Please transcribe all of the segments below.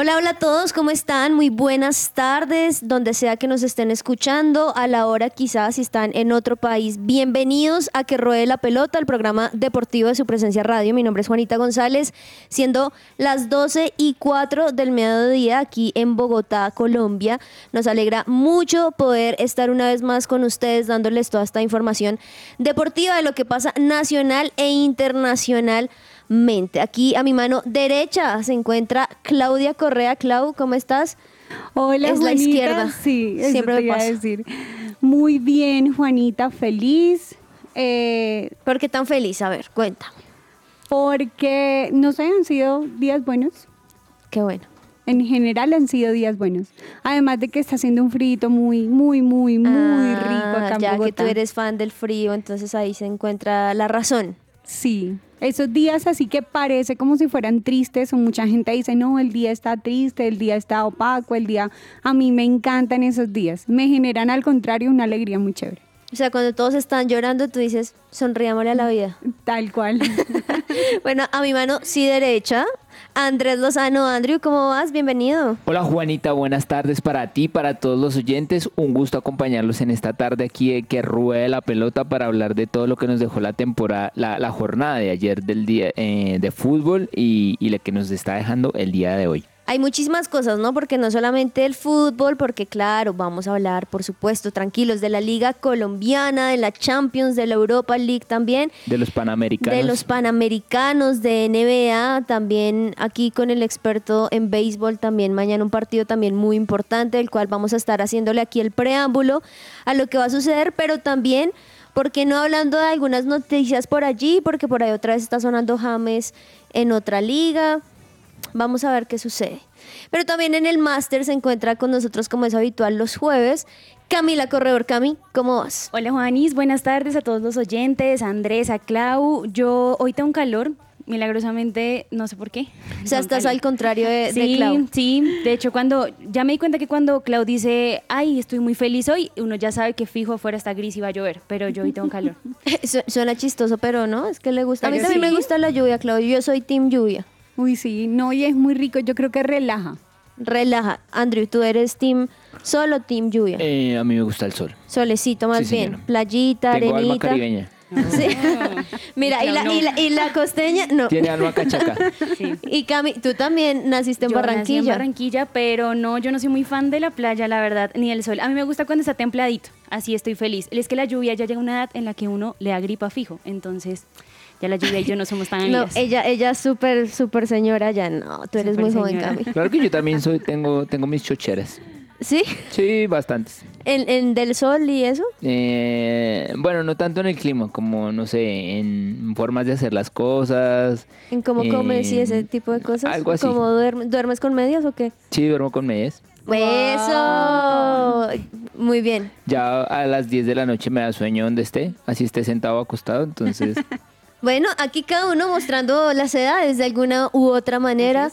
Hola, hola a todos, ¿cómo están? Muy buenas tardes, donde sea que nos estén escuchando, a la hora quizás si están en otro país. Bienvenidos a Que Ruede la Pelota, el programa deportivo de su presencia radio. Mi nombre es Juanita González, siendo las 12 y 4 del mediodía aquí en Bogotá, Colombia. Nos alegra mucho poder estar una vez más con ustedes dándoles toda esta información deportiva de lo que pasa nacional e internacional mente. Aquí a mi mano derecha se encuentra Claudia Correa. Clau, ¿cómo estás? Hola, Es la izquierda. Sí, eso Siempre te me iba a decir. Muy bien, Juanita, feliz. eh, ¿Por qué tan feliz? A ver, cuéntame. porque, no sé, han sido días buenos. Qué bueno. En general han sido días buenos. Además de que está haciendo un frito muy, muy, muy, muy Ah, rico acá en Ya que tú eres fan del frío, entonces ahí se encuentra la razón. Sí, esos días así que parece como si fueran tristes o mucha gente dice, no, el día está triste, el día está opaco, el día... A mí me encantan esos días. Me generan al contrario una alegría muy chévere. O sea, cuando todos están llorando, tú dices, sonriámosle a la vida. Tal cual. bueno, a mi mano sí derecha, Andrés Lozano. Andrew, ¿cómo vas? Bienvenido. Hola Juanita, buenas tardes para ti, para todos los oyentes. Un gusto acompañarlos en esta tarde aquí de que ruede la pelota para hablar de todo lo que nos dejó la temporada, la, jornada de ayer del día eh, de fútbol y, y que nos está dejando el día de hoy. Hay muchísimas cosas, ¿no? Porque no solamente el fútbol, porque claro, vamos a hablar, por supuesto, tranquilos, de la Liga Colombiana, de la Champions, de la Europa League también, De los panamericanos. de los Panamericanos, de NBA, también aquí con el experto en béisbol, también mañana un partido también muy importante, del cual vamos a estar haciéndole aquí el preámbulo a lo que va a suceder, pero también... ¿Por qué no hablando de algunas noticias por allí? Porque por ahí otra vez está sonando James en otra liga. Vamos a ver qué sucede. Pero también en el máster se encuentra con nosotros, como es habitual, los jueves. Camila Corredor, Cami, ¿cómo vas? Hola Juanis, buenas tardes a todos los oyentes, a Andrés, a Clau. Yo hoy tengo un calor, milagrosamente, no sé por qué. O sea, estás al contrario de, Clau. sí, de hecho cuando, ya me di cuenta que cuando Clau dice, ay, estoy muy feliz hoy, uno ya sabe que fijo afuera está gris y va a llover, pero yo hoy tengo calor. Su- Suena chistoso, pero no, es que le gusta. A mí también sí. me gusta la lluvia, Claudio. Yo soy Team Lluvia. Uy, sí, no, y es muy rico, yo creo que relaja. Relaja. Andrew, tú eres Team Solo Team Lluvia. Eh, a mí me gusta el sol. Solecito más sí, bien. señora. Playita, Tengo alma arenita. caribeña. Sí. Mira, y la, y, la, y la costeña, no. Tiene alma cachaca. Y Cami, tú también naciste en Yo nací Barranquilla. en Barranquilla, pero no, yo no soy muy fan de la playa, la verdad, ni del sol. A mí me gusta cuando está templadito, así estoy feliz. Es que la lluvia ya llega a una edad en la que uno le da gripa fijo, entonces ya la lluvia y yo no somos tan No, amigas. ella, ella es súper, súper señora ya. No, tú eres muy joven. Cami. Claro que yo también soy, tengo, tengo mis chocheras. ¿Sí? Sí, bastantes. ¿En, en del sol y eso? Eh, bueno, no tanto en el clima, como, no sé, en formas de hacer las cosas. ¿En cómo comes y ese tipo de cosas? algo así. ¿Cómo duerme- duermes con medias o qué? Sí, duermo con medias. Eso. Muy bien. Ya a las 10 de la noche me da sueño donde esté, así esté sentado o acostado, entonces Bueno, aquí cada uno mostrando las edades de alguna u otra manera.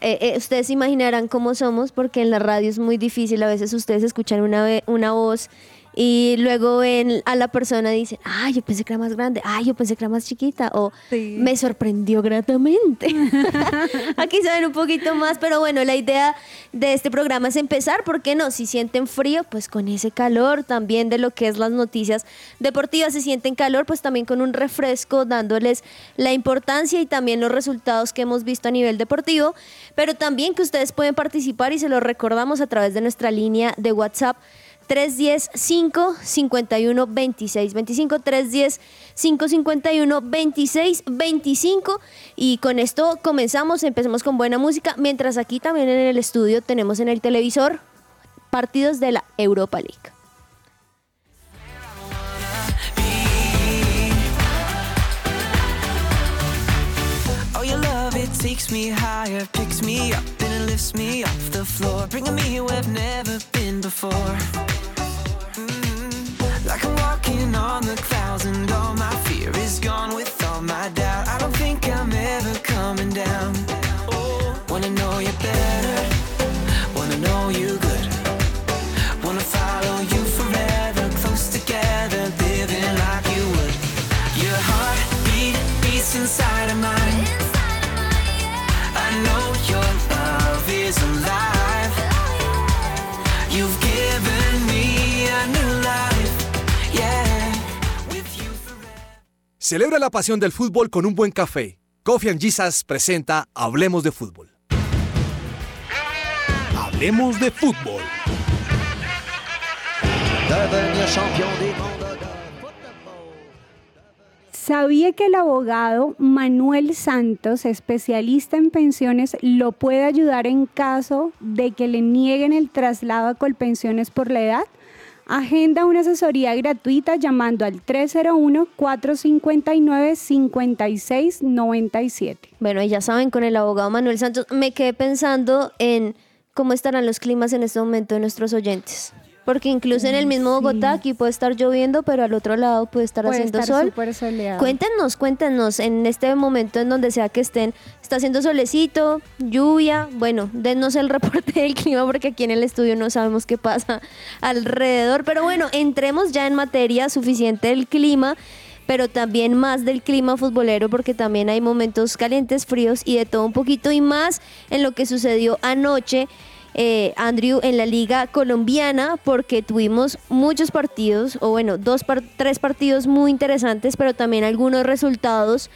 Eh, eh, ustedes se imaginarán cómo somos, porque en la radio es muy difícil. A veces ustedes escuchan una, una voz y luego ven a la persona y dicen, ay, yo pensé que era más grande, ay, yo pensé que era más chiquita, o Sí. me sorprendió gratamente. Aquí saben un poquito más, pero bueno, la idea de este programa es empezar, ¿por qué no? Si sienten frío, pues con ese calor también de lo que es las noticias deportivas, si sienten calor, pues también con un refresco dándoles la importancia y también los resultados que hemos visto a nivel deportivo, pero también que ustedes pueden participar y se lo recordamos a través de nuestra línea de WhatsApp 310-551-2625, 310-551-2625. Y con esto comenzamos, empecemos con buena música, mientras aquí también en el estudio tenemos en el televisor partidos de la Europa League. Oh, takes me higher, picks me up, lifts me off the floor, bringing me where I've never been before. Mm -hmm. Like I'm walking on the clouds and Celebra la pasión del fútbol con un buen café. Coffee and Jesus presenta Hablemos de Fútbol. Hablemos de Fútbol. ¿Sabía que el abogado Manuel Santos, especialista en pensiones, lo puede ayudar en caso de que le nieguen el traslado a Colpensiones por la edad? Agenda una asesoría gratuita llamando al 301-459-5697. Bueno, y ya saben, con el abogado Manuel Santos, me quedé pensando en cómo estarán los climas en este momento de nuestros oyentes. Porque incluso en el mismo Bogotá, aquí puede estar lloviendo, pero al otro lado puede estar Puede haciendo estar sol. súper soleado. Cuéntenos, cuéntenos en este momento en donde sea que estén. Está haciendo solecito, lluvia. Bueno, denos el reporte del clima porque aquí en el estudio no sabemos qué pasa alrededor. Pero bueno, entremos ya en materia suficiente del clima. Pero también más del clima futbolero porque también hay momentos calientes, fríos y de todo un poquito y más en lo que sucedió anoche eh, Andrew, en la liga colombiana, porque tuvimos muchos partidos, o bueno, dos, par- tres partidos muy interesantes, pero también algunos resultados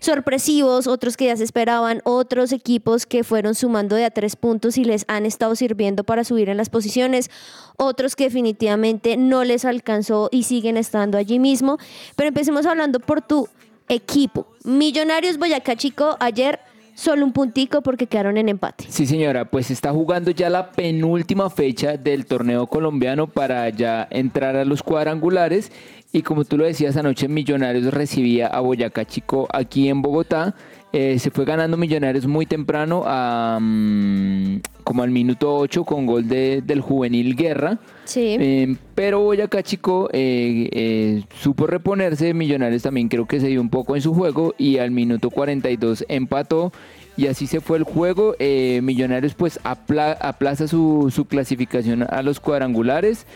sorpresivos, otros que ya se esperaban, otros equipos que fueron sumando de a tres puntos y les han estado sirviendo para subir en las posiciones, otros que definitivamente no les alcanzó y siguen estando allí mismo. Pero empecemos hablando por tu equipo. Millonarios Boyacá Chico, ayer solo un puntico porque quedaron en empate. Sí, señora, pues está jugando ya la penúltima fecha del torneo colombiano para ya entrar a los cuadrangulares. Y como tú lo decías, anoche Millonarios recibía a Boyacá Chico aquí en Bogotá. Eh, se fue ganando Millonarios muy temprano, a, mm, como al minuto 8 con gol de- del juvenil Guerra. Sí. Eh, pero Boyacá Chico eh, supo reponerse, Millonarios también creo que se dio un poco en su juego y al minuto 42 empató y así se fue el juego. Eh, Millonarios pues apla- aplaza su, su clasificación a los cuadrangulares,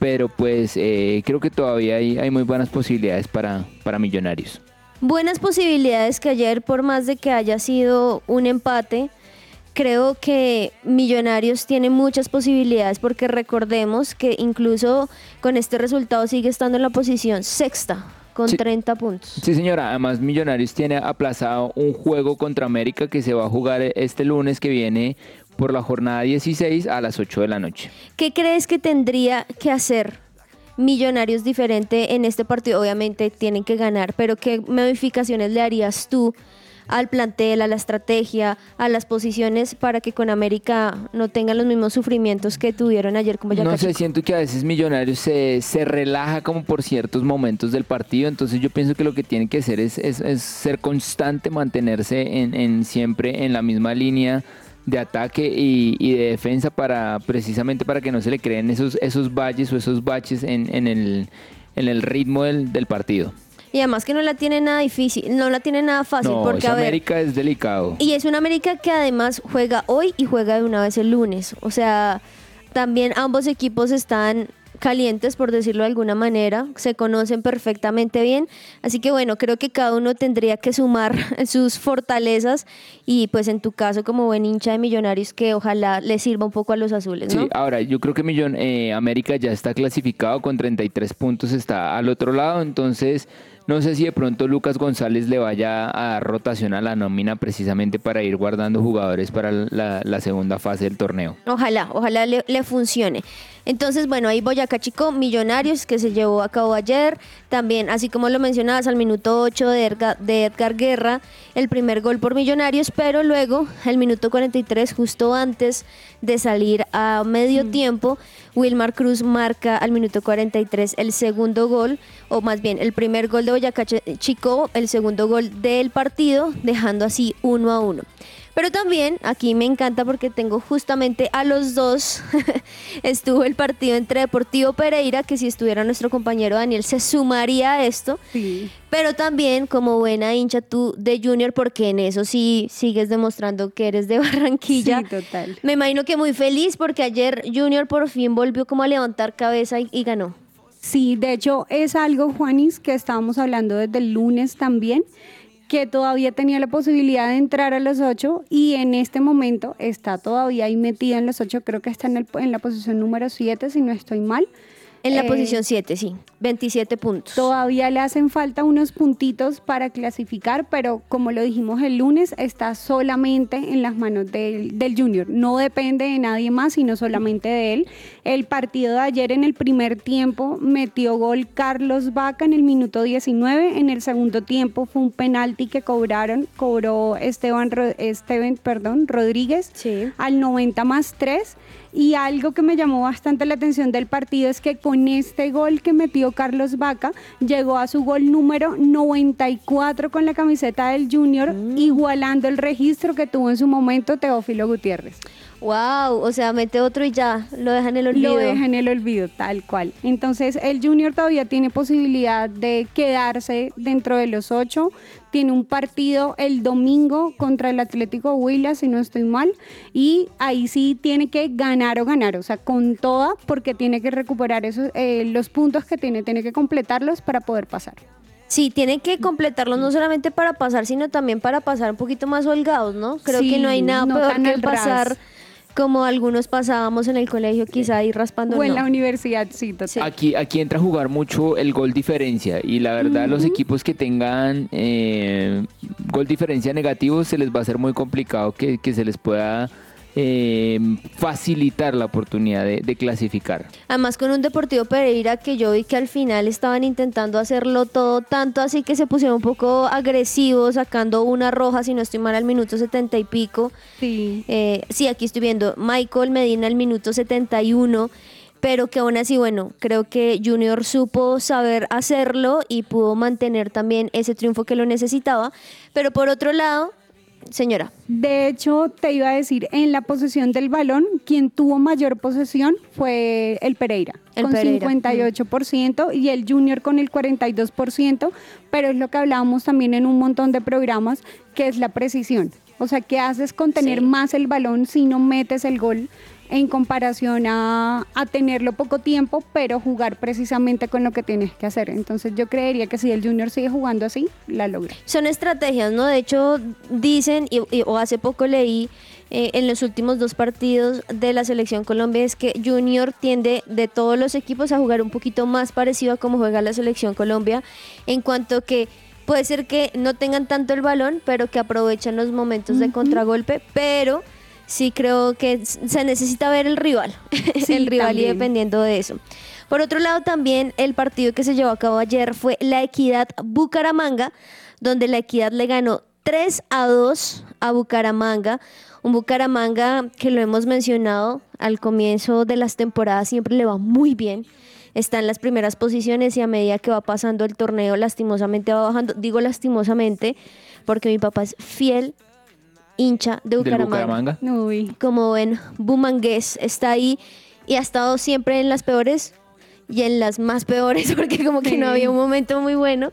pero pues eh, creo que todavía hay, hay muy buenas posibilidades para, para Millonarios. Buenas posibilidades que ayer, por más de que haya sido un empate, creo que Millonarios tiene muchas posibilidades porque recordemos que incluso con este resultado sigue estando en la posición sexta con Sí. 30 puntos. Sí, señora. Además, Millonarios tiene aplazado un juego contra América que se va a jugar este lunes que viene por la jornada 16 a las 8 de la noche. ¿Qué crees que tendría que hacer Millonarios diferente en este partido? Obviamente tienen que ganar, pero ¿qué modificaciones le harías tú al plantel, a la estrategia, a las posiciones para que con América no tengan los mismos sufrimientos que tuvieron ayer con Boyacá No sé, siento que a veces Millonarios se, se relaja como por ciertos momentos del partido, entonces yo pienso que lo que tiene que hacer es, es- es ser constante, mantenerse en, en siempre en la misma línea de ataque y, y de defensa para precisamente para que no se le creen esos, esos valles o esos baches en, en el, en el ritmo del, del partido. Y además que no la tiene nada difícil, no la tiene nada fácil, no, porque a ver, América es delicado. Y es una América que además juega hoy y juega de una vez el lunes. O sea, también ambos equipos están calientes, por decirlo de alguna manera, se conocen perfectamente bien. Así que bueno, creo que cada uno tendría que sumar sus fortalezas y pues en tu caso como buen hincha de millonarios que ojalá le sirva un poco a los azules, ¿no? Sí, ahora yo creo que Millón eh, América ya está clasificado con 33 puntos, está al otro lado, entonces no sé si de pronto Lucas González le vaya a dar rotación a la nómina precisamente para ir guardando jugadores para la, la segunda fase del torneo. Ojalá, ojalá le, le funcione. Entonces, bueno, ahí Boyacá Chico, Millonarios, que se llevó a cabo ayer. También, así como lo mencionabas, al minuto 8 de Edgar, de Edgar Guerra, el primer gol por Millonarios, pero luego, al minuto 43, justo antes de salir a medio tiempo, Wilmar Cruz marca al minuto 43 el segundo gol, o más bien el primer gol de Boyacá Ch- Chico, el segundo gol del partido, dejando así uno a uno. Pero también aquí me encanta porque tengo justamente a los dos. Estuvo el partido entre Deportivo Pereira, que si estuviera nuestro compañero Daniel se sumaría a esto. Sí. Pero también como buena hincha tú de Junior, porque en eso sí sigues demostrando que eres de Barranquilla. Sí, total. Me imagino que muy feliz porque ayer Junior por fin volvió como a levantar cabeza y, y ganó. Sí, de hecho es algo, Juanis, que estábamos hablando desde el lunes también, que todavía tenía la posibilidad de entrar a los ocho y en este momento está todavía ahí metida en los ocho, creo que está en, el- en la posición número siete, si no estoy mal. En la Eh, posición 7, sí. 27 puntos. Todavía le hacen falta unos puntitos para clasificar, pero como lo dijimos el lunes, está solamente en las manos del, del Junior. No depende de nadie más, sino solamente de él. El partido de ayer en el primer tiempo metió gol Carlos Vaca en el minuto 19. En el segundo tiempo fue un penalti que cobraron, cobró Esteban, Esteban perdón, Rodríguez Sí. al 90 más 3. Y algo que me llamó bastante la atención del partido es que con este gol que metió Carlos Vaca, llegó a su gol número 94 con la camiseta del Junior, Mm. igualando el registro que tuvo en su momento Teófilo Gutiérrez. Wow, o sea, mete otro y ya, lo deja en el olvido. Lo deja en el olvido, tal cual. Entonces, el Junior todavía tiene posibilidad de quedarse dentro de los ocho. Tiene un partido el domingo contra el Atlético Huila, si no estoy mal. Y ahí sí tiene que ganar o ganar, o sea, con toda, porque tiene que recuperar esos, eh, los puntos que tiene, tiene que completarlos para poder pasar. Sí, tienen que completarlos no solamente para pasar, sino también para pasar un poquito más holgados, ¿no? Creo Sí, que no hay nada no peor que ras. Como algunos pasábamos en el colegio, quizá ir raspando. O en no. la universidad, sí, total. Sí. Aquí, aquí entra a jugar mucho el gol diferencia y la verdad los equipos que tengan eh, gol diferencia negativo se les va a ser muy complicado que, que se les pueda eh, facilitar la oportunidad de, de clasificar. Además con un Deportivo Pereira que yo vi que al final estaban intentando hacerlo todo, tanto así que se pusieron un poco agresivos, sacando una roja, si no estoy mal, al minuto setenta y pico. Sí. Eh, sí, aquí estoy viendo Michael Medina al minuto 71, pero que aún así, bueno, creo que Junior supo saber hacerlo y pudo mantener también ese triunfo que lo necesitaba. Pero por otro lado, señora, De hecho, te iba a decir, en la posesión del balón, quien tuvo mayor posesión fue el Pereira, El con Pereira. 58% y el Junior con el 42%, pero es lo que hablábamos también en un montón de programas, que es la precisión. O sea, ¿qué haces con tener Sí. más el balón si no metes el gol en comparación a, a tenerlo poco tiempo, pero jugar precisamente con lo que tienes que hacer? Entonces yo creería que si el Junior sigue jugando así, la logra. son estrategias, ¿no? De hecho, dicen, y, y- o hace poco leí eh, en los últimos dos partidos de la selección Colombia, es que Junior tiende de todos los equipos a jugar un poquito más parecido a como juega la selección Colombia, en cuanto que puede ser que no tengan tanto el balón, pero que aprovechan los momentos de contragolpe, pero sí creo que se necesita ver el rival, Sí, el rival y dependiendo de eso. Por otro lado, también el partido que se llevó a cabo ayer fue la Equidad Bucaramanga, donde la Equidad le ganó 3 a 2 a Bucaramanga. Un Bucaramanga que lo hemos mencionado al comienzo de las temporadas siempre le va muy bien. Está en las primeras posiciones y a medida que va pasando el torneo lastimosamente va bajando. Digo lastimosamente porque mi papá es fiel hincha de Bucaramanga Bucaramanga. Uy. como ven, Bumangués está ahí y ha estado siempre en las peores y en las más peores porque como que no había un momento muy bueno.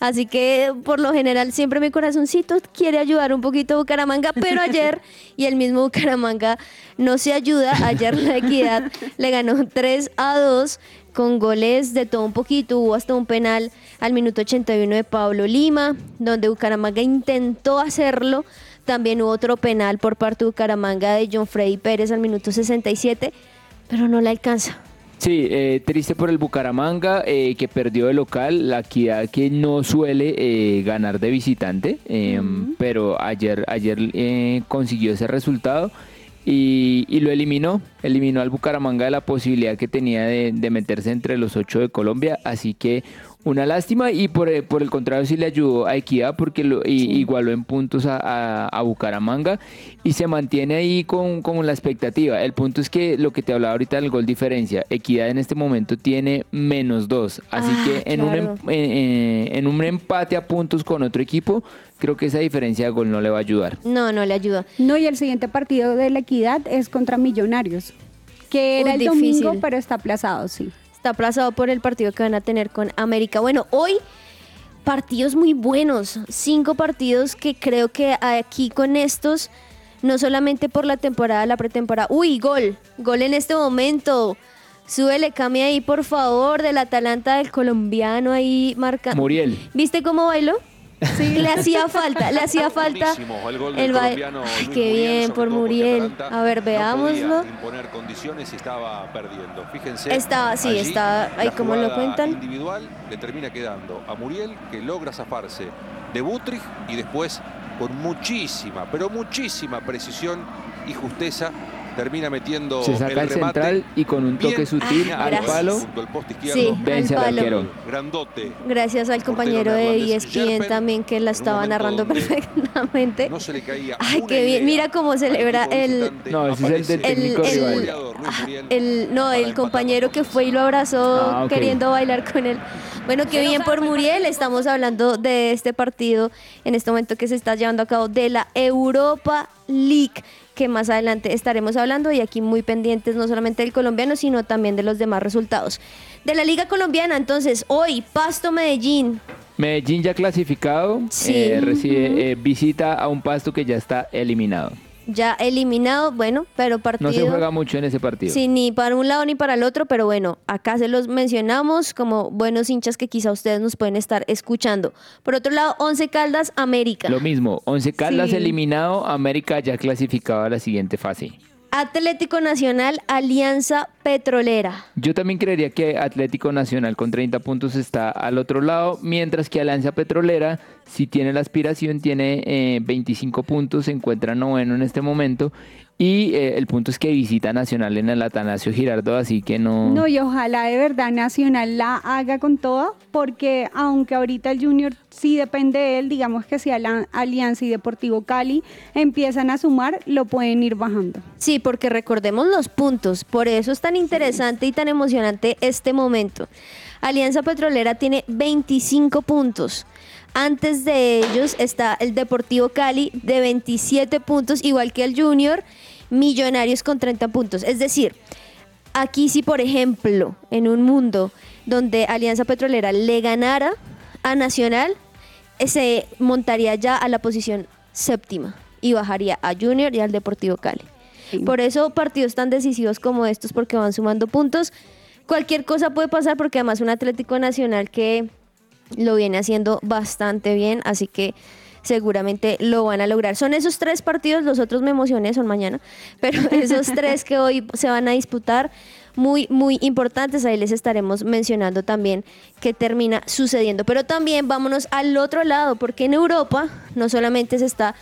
Así que por lo general siempre mi corazoncito quiere ayudar un poquito a Bucaramanga, pero ayer y el mismo Bucaramanga no se ayuda. Ayer la Equidad le ganó 3 a 2 con goles de todo un poquito. Hubo hasta un penal al minuto 81 de Pablo Lima, donde Bucaramanga intentó hacerlo. También hubo otro penal por parte de Bucaramanga de John Freddy Pérez al minuto 67, pero no le alcanza. Sí, eh, triste por el Bucaramanga eh, que perdió de local, la equidad que no suele eh, ganar de visitante, eh, pero ayer, ayer consiguió ese resultado y, y lo eliminó, eliminó al Bucaramanga de la posibilidad que tenía de, de meterse entre los ocho de Colombia, así que una lástima y por, eh, por el contrario sí le ayudó a Equidad porque lo, y- igualó en puntos a, a- a Bucaramanga y se mantiene ahí con, con la expectativa. El punto es que lo que te hablaba ahorita del gol diferencia, Equidad en este momento tiene menos dos, así Ah, que en, un, claro. em- en, en- en un empate a puntos con otro equipo, creo que esa diferencia de gol no le va a ayudar. No, no le ayuda. No, y el siguiente partido de la equidad es contra Millonarios, que era Uy, el domingo, difícil. pero está aplazado, sí. Está aplazado por el partido que van a tener con América. Bueno, hoy partidos muy buenos. Cinco partidos que creo que aquí con estos, no solamente por la temporada, la pretemporada. Uy, gol. Gol en este momento. Súbele, cambia ahí, por favor, del Atalanta del colombiano ahí marca. Muriel. ¿Viste cómo bailó? Sí. Le hacía falta, le hacía falta. El gol el Ay, qué bien por Muriel. A ver, veámoslo. condiciones y estaba perdiendo. Fíjense. Estaba- sí, allí estaba ahí como lo cuentan. individual le termina quedando a Muriel que logra zafarse de Butrich y después con muchísima, pero muchísima precisión y justeza termina metiendo Se saca el, remate central y con un toque bien sutil Ah, al palo. Sí, vence al arquero. Grandote. Gracias al compañero de E ESPN Yerpen, también que la estaba narrando perfectamente. No se le caía Ay, qué bien. Mira cómo celebra el-. No, ese es el del técnico El- el- rival. El, no, el compañero que fue y lo abrazó Ah, queriendo bailar con él. Bueno, qué bien por Muriel. Estamos hablando de este partido en este momento que se está llevando a cabo de la Europa League, que más adelante estaremos hablando y aquí muy pendientes no solamente del colombiano, sino también de los demás resultados. De la Liga Colombiana, entonces, hoy, Pasto Medellín. Medellín ya clasificado, Sí. eh, recibe, eh, visita a un pasto que ya está eliminado. Ya eliminado, bueno, pero partido. No se juega mucho en ese partido. Sí, ni para un lado ni para el otro, pero bueno, acá se los mencionamos como buenos hinchas que quizá ustedes nos pueden estar escuchando. Por otro lado, Once Caldas, América. Lo mismo, Once Caldas Sí. eliminado, América ya clasificado a la siguiente fase. Atlético Nacional, Alianza Petrolera. Yo también creería que Atlético Nacional con 30 puntos está al otro lado, mientras que Alianza Petrolera, si tiene la aspiración, tiene eh, 25 puntos, se encuentra noveno en este momento. Y eh, el punto es que visita Nacional en el Atanasio Girardot, así que no. No, y ojalá de verdad Nacional la haga con todo, porque aunque ahorita el Junior sí depende de él, digamos que si Alianza y Deportivo Cali empiezan a sumar, lo pueden ir bajando. Sí, porque recordemos los puntos, por eso es tan interesante y tan emocionante este momento. Alianza Petrolera tiene 25 puntos. Antes de ellos está el Deportivo Cali de 27 puntos, igual que el Junior, Millonarios con 30 puntos. Es decir, aquí si por ejemplo en un mundo donde Alianza Petrolera le ganara a Nacional, se montaría ya a la posición séptima y bajaría a Junior y al Deportivo Cali. Sí. Por eso partidos tan decisivos como estos, porque van sumando puntos. Cualquier cosa puede pasar porque además un Atlético Nacional que lo viene haciendo bastante bien, así que seguramente lo van a lograr. Son esos tres partidos, los otros me emocioné, son mañana, pero esos tres que hoy se van a disputar, muy, muy importantes, ahí les estaremos mencionando también qué termina sucediendo. Pero también vámonos al otro lado, porque en Europa no solamente se está,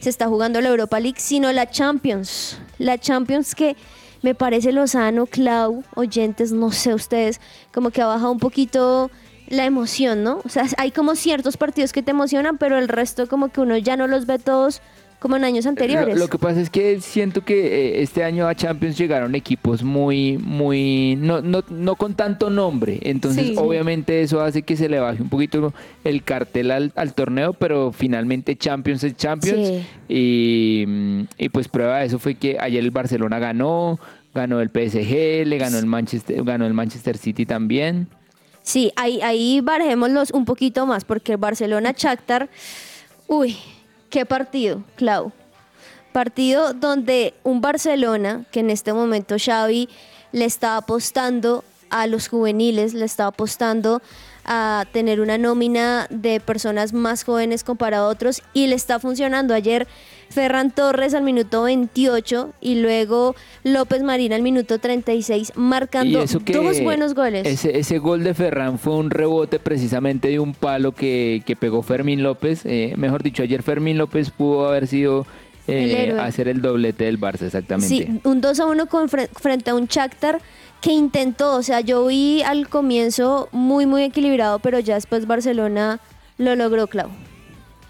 se está jugando la Europa League, sino la Champions. La Champions que me parece Lozano, Clau, oyentes, no sé ustedes, como que ha bajado un poquito la emoción, ¿no? O sea, hay como ciertos partidos que te emocionan, pero el resto como que uno ya no los ve todos como en años anteriores. Lo, lo que pasa es que siento que eh, este año a Champions llegaron equipos muy, muy, no, no, no con tanto nombre. Entonces, Sí. obviamente eso hace que se le baje un poquito el cartel al, al torneo, pero finalmente Champions es Champions. Sí. Y, y pues prueba de eso fue que ayer el Barcelona ganó, ganó el PSG, le ganó el Manchester, ganó el Manchester City también. Sí, ahí, ahí barajémoslos un poquito más, porque el Barcelona-Shakhtar, uy, qué partido, Clau. Partido donde un Barcelona, que en este momento Xavi le está apostando a los juveniles, le está apostando a tener una nómina de personas más jóvenes comparado a otros y le está funcionando. Ayer Ferran Torres al minuto 28 y luego López Marín al minuto 36 marcando dos buenos goles. Ese, ese gol de Ferran fue un rebote precisamente de un palo que, que pegó Fermín López. Eh, mejor dicho, ayer Fermín López pudo haber sido eh, El hacer el doblete del Barça, exactamente. Sí, un 2 a 1 con, fre- frente a un Shakhtar que intentó, o sea, yo vi al comienzo muy, muy equilibrado, pero ya después Barcelona lo logró, Clau.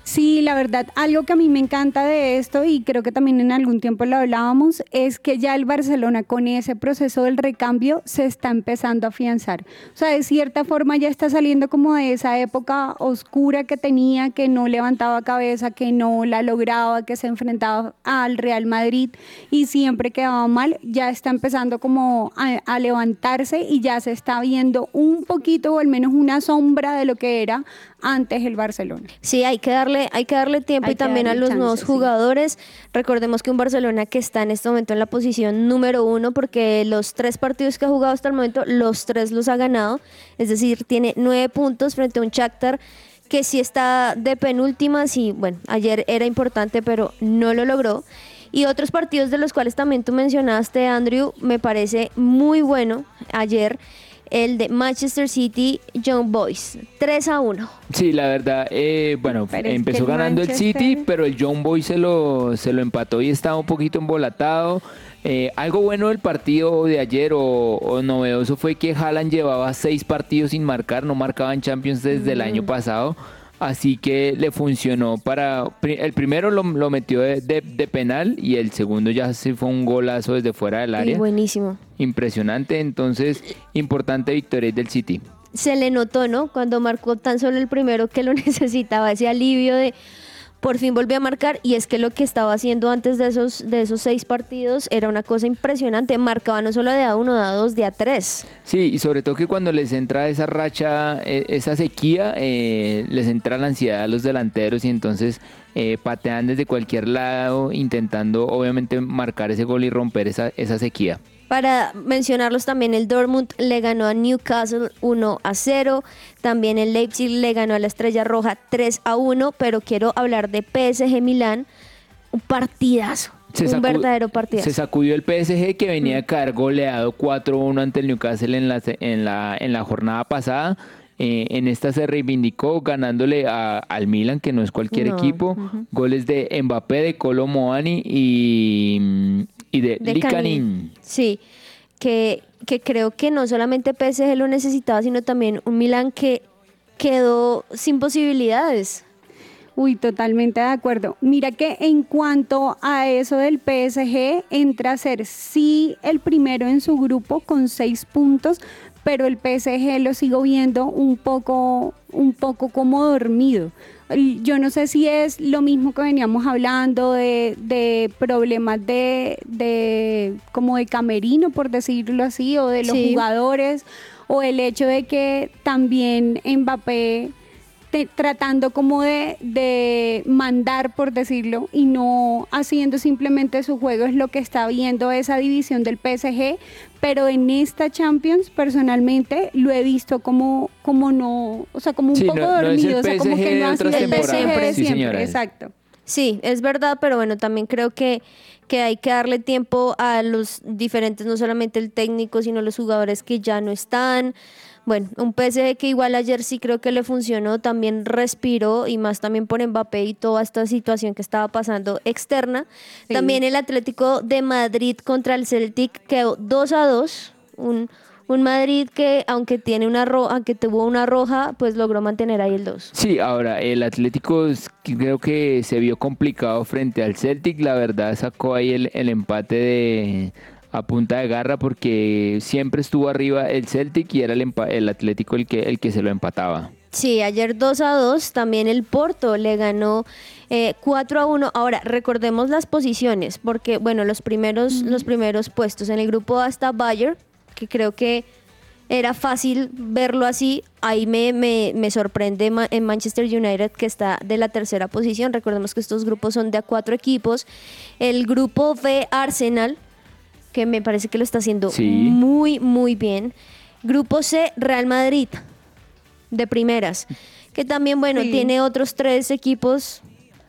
Sí, la verdad, algo que a mí me encanta de esto y creo que también en algún tiempo lo hablábamos, es que ya el Barcelona con ese proceso del recambio se está empezando a afianzar. O sea, de cierta forma ya está saliendo como de esa época oscura que tenía, que no levantaba cabeza, que no la lograba, que se enfrentaba al Real Madrid y siempre quedaba mal, ya está empezando como a, a levantarse y ya se está viendo un poquito o al menos una sombra de lo que era antes el Barcelona. Sí, hay que darle, hay que darle tiempo Hay y también a los chance, nuevos sí. jugadores. Recordemos que un Barcelona que está en este momento en la posición número uno, porque los tres partidos que ha jugado hasta el momento, los tres los ha ganado. Es decir, tiene nueve puntos frente a un Shakhtar que sí está de penúltimas y bueno, ayer era importante, pero no lo logró. Y otros partidos de los cuales también tú mencionaste, Andrew, me parece muy bueno ayer. El de Manchester City, Young Boys, 3 a 1. Sí, la verdad, eh, bueno, Pero es que empezó el ganando el City, pero el John Boy se lo, se lo empató y estaba un poquito embolatado. Eh, algo bueno del partido de ayer o, o novedoso fue que Haaland llevaba seis partidos sin marcar, no marcaba en Champions desde el año pasado, así que le funcionó para... El primero lo, lo metió de, de- de penal y el segundo ya se fue un golazo desde fuera del área. buenísimo. Impresionante, entonces importante victoria del City. se le notó, ¿no? Cuando marcó tan solo el primero que lo necesitaba, ese alivio de por fin volvió a marcar y es que lo que estaba haciendo antes de esos de esos seis partidos era una cosa impresionante, marcaba no solo de a uno, de a dos, de a tres. Sí, y sobre todo que cuando les entra esa racha, eh, esa sequía, eh, les entra la ansiedad a los delanteros y entonces eh, patean desde cualquier lado intentando obviamente marcar ese gol y romper esa, esa sequía. Para mencionarlos también, el Dortmund le ganó a Newcastle 1 a 0. También el Leipzig le ganó a la Estrella Roja 3 a 1. Pero quiero hablar de PSG Milán. Un partidazo. Se un verdadero partidazo. Se sacudió el PSG que venía a caer goleado 4-1 ante el Newcastle en la, en la, en la jornada pasada. Eh, en esta se reivindicó ganándole a- al Milan, que no es cualquier No, equipo. Goles de Mbappé, de Colo Moani y, y de, de. Sí, que, que creo que no solamente PSG lo necesitaba, sino también un Milan que quedó sin posibilidades. Uy, totalmente de acuerdo. Mira que en cuanto a eso del PSG, entra a ser sí el primero en su grupo con seis puntos, pero el PSG lo sigo viendo un poco, un poco como dormido. Yo no sé si es lo mismo que veníamos hablando de, de problemas de, de como de camerino, por decirlo así, o de los Sí. jugadores, o el hecho de que también Mbappé te- tratando como de, de mandar, por decirlo, y no haciendo simplemente su juego, es lo que está viendo esa división del PSG, pero en esta Champions, personalmente, lo he visto como, como no, o sea, como un Sí, poco no- no es el dormido, o sea, como que no ha sido el PSG. Sí, siempre, señora. exacto. Sí, es verdad, pero bueno, también creo que, que hay que darle tiempo a los diferentes, no solamente el técnico, sino los jugadores que ya no están. Bueno, un PSG que igual ayer sí creo que le funcionó, también respiró y más también por Mbappé y toda esta situación que estaba pasando externa. Sí. También el Atlético de Madrid contra el Celtic quedó 2 a 2. Un, un Madrid que aunque tiene una roja, que tuvo una roja, pues logró mantener ahí el 2. Sí, ahora el Atlético creo que se vio complicado frente al Celtic. La verdad sacó ahí el, el empate de a punta de garra porque siempre estuvo arriba el Celtic y era el, el Atlético el que, el que se lo empataba. Sí, ayer 2 a 2, también el Porto le ganó eh, 4 a 1. Ahora, recordemos las posiciones, porque bueno, los primeros, los primeros puestos en el grupo hasta Bayern, que creo que era fácil verlo así. Ahí me, me, me sorprende ma- en Manchester United que está de la tercera posición. Recordemos que estos grupos son de a cuatro equipos. El grupo B, Arsenal, que me parece que lo está haciendo Sí. muy, muy bien. Grupo C, Real Madrid, de primeras. Que también, bueno, Sí. tiene otros tres equipos,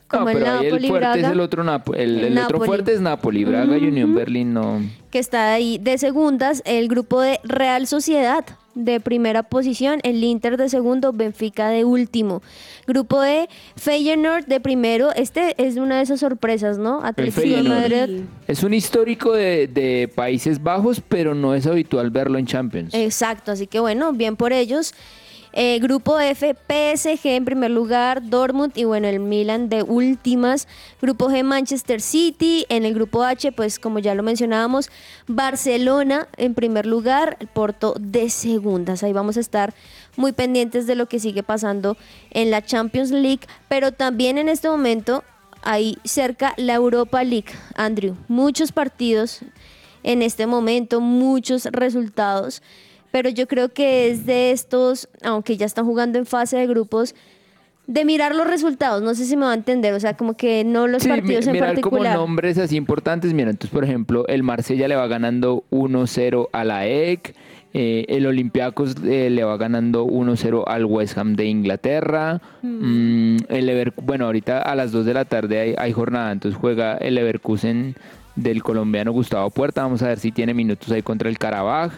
como No, el ahí Napoli, el fuerte Braga, es el otro Napo- el, El el otro Napoli. fuerte es Napoli, Braga y Unión Berlín no. que está ahí de segundas. El grupo de Real Sociedad, de primera posición, el Inter de segundo, Benfica de último. Grupo E, Feyenoord de primero. Este es una de esas sorpresas, ¿no? Atlético de Madrid. Es un histórico de, de Países Bajos, pero no es habitual verlo en Champions. Exacto, así que bueno, bien por ellos. Eh, grupo F, PSG en primer lugar, Dortmund y bueno, el Milan de últimas. Grupo G, Manchester City. En el grupo H, pues como ya lo mencionábamos, Barcelona en primer lugar, Porto de segundas. Ahí vamos a estar muy pendientes de lo que sigue pasando en la Champions League, pero también en este momento hay cerca la Europa League. Andrew, muchos partidos en este momento, muchos resultados pero yo creo que es de estos, aunque ya están jugando en fase de grupos, de mirar los resultados. No sé si me va a entender, o sea, como que no los Sí, partidos en mirar particular. como nombres así importantes. Mira, entonces, por ejemplo, el Marsella le va ganando 1-0 a la EC. eh, el Olympiacos eh, le va ganando 1-0 al West Ham de Inglaterra. Mm, el Lever- bueno, ahorita a las 2 de la tarde hay, hay jornada, entonces juega el Leverkusen del colombiano Gustavo Puerta. Vamos a ver si tiene minutos ahí contra el Carabaj.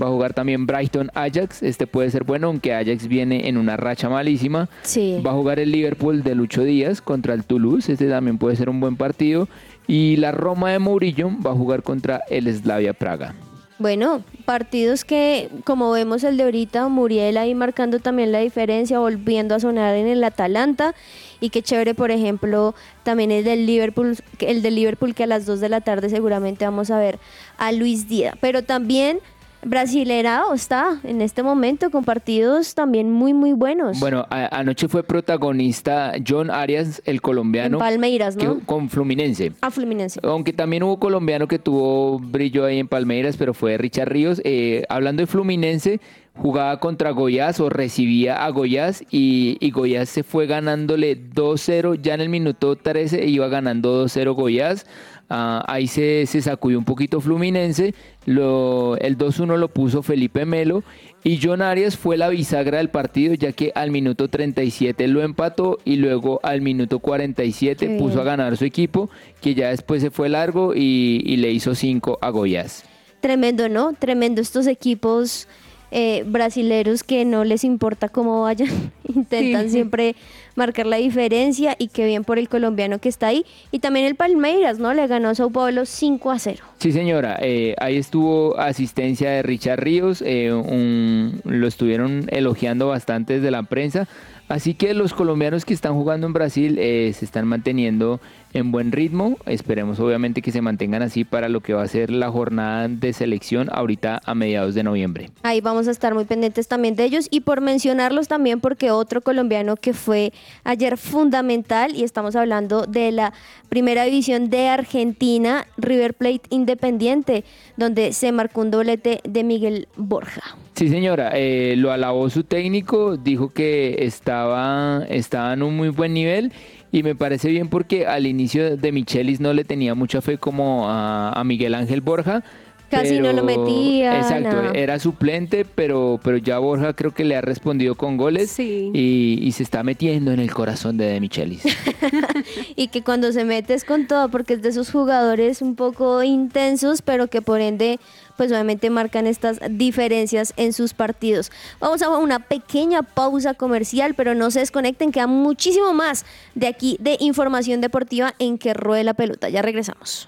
Va a jugar también Brighton Ajax. Este puede ser bueno, aunque Ajax viene en una racha malísima. Sí. Va a jugar el Liverpool de Lucho Díaz contra el Toulouse. Este también puede ser un buen partido. Y la Roma de Mourinho va a jugar contra el Slavia Praga. Bueno, partidos que, como vemos el de ahorita, Muriel ahí marcando también la diferencia, volviendo a sonar en el Atalanta. Y qué chévere, por ejemplo, también el del Liverpool, el del Liverpool que a las 2 de la tarde seguramente vamos a ver a Luis Díaz. Pero también Brasilerao está en este momento con partidos también muy, muy buenos. Bueno, a- anoche fue protagonista John Arias, el en colombiano, Palmeiras, que- ¿no? con Fluminense. A Fluminense. Aunque también hubo colombiano que tuvo brillo ahí en Palmeiras, pero fue Richard Ríos. Eh, hablando de Fluminense, jugaba contra Goiás o recibía a Goiás y, y Goiás se fue ganándole 2-0 ya en el minuto 13 iba ganando 2-0 Goiás. Ah, ahí se, se sacudió un poquito Fluminense, lo, el 2-1 lo puso Felipe Melo y John Arias fue la bisagra del partido ya que al minuto 37 lo empató y luego al minuto 47 Qué puso a ganar su equipo que ya después se fue largo y, y le hizo 5 a Goiás. Tremendo, ¿no? Tremendo estos equipos eh, brasileros que no les importa cómo vayan, intentan Sí. siempre marcar la diferencia y qué bien por el colombiano que está ahí. Y también el Palmeiras, ¿no? Le ganó a Sao Paulo 5 a 0. Sí, señora. eh, ahí estuvo asistencia de Richard Ríos. eh, un- lo estuvieron elogiando bastante desde la prensa. Así que los colombianos que están jugando en Brasil eh, se están manteniendo en buen ritmo. Esperemos obviamente que se mantengan así para lo que va a ser la jornada de selección ahorita a mediados de noviembre. Ahí vamos a estar muy pendientes también de ellos y por mencionarlos también porque otro colombiano que fue ayer fundamental y estamos hablando de la primera división de Argentina, River Plate Independiente, donde se marcó un doblete de Miguel Borja. Sí, señora, eh, lo alabó su técnico, dijo que estaba, estaba en un muy buen nivel y me parece bien porque al inicio de Michelis no le tenía mucha fe como a, a Miguel Ángel Borja. Casi no lo metía, Exacto, era suplente, pero, pero ya Borja creo que le ha respondido con goles Sí. y, y se está metiendo en el corazón de De Michelis. y que cuando se metes con todo, porque es de esos jugadores un poco intensos, pero que por ende, pues obviamente marcan estas diferencias en sus partidos. Vamos a una pequeña pausa comercial, pero no se desconecten, queda muchísimo más de aquí de información deportiva en que ruede la pelota. Ya regresamos.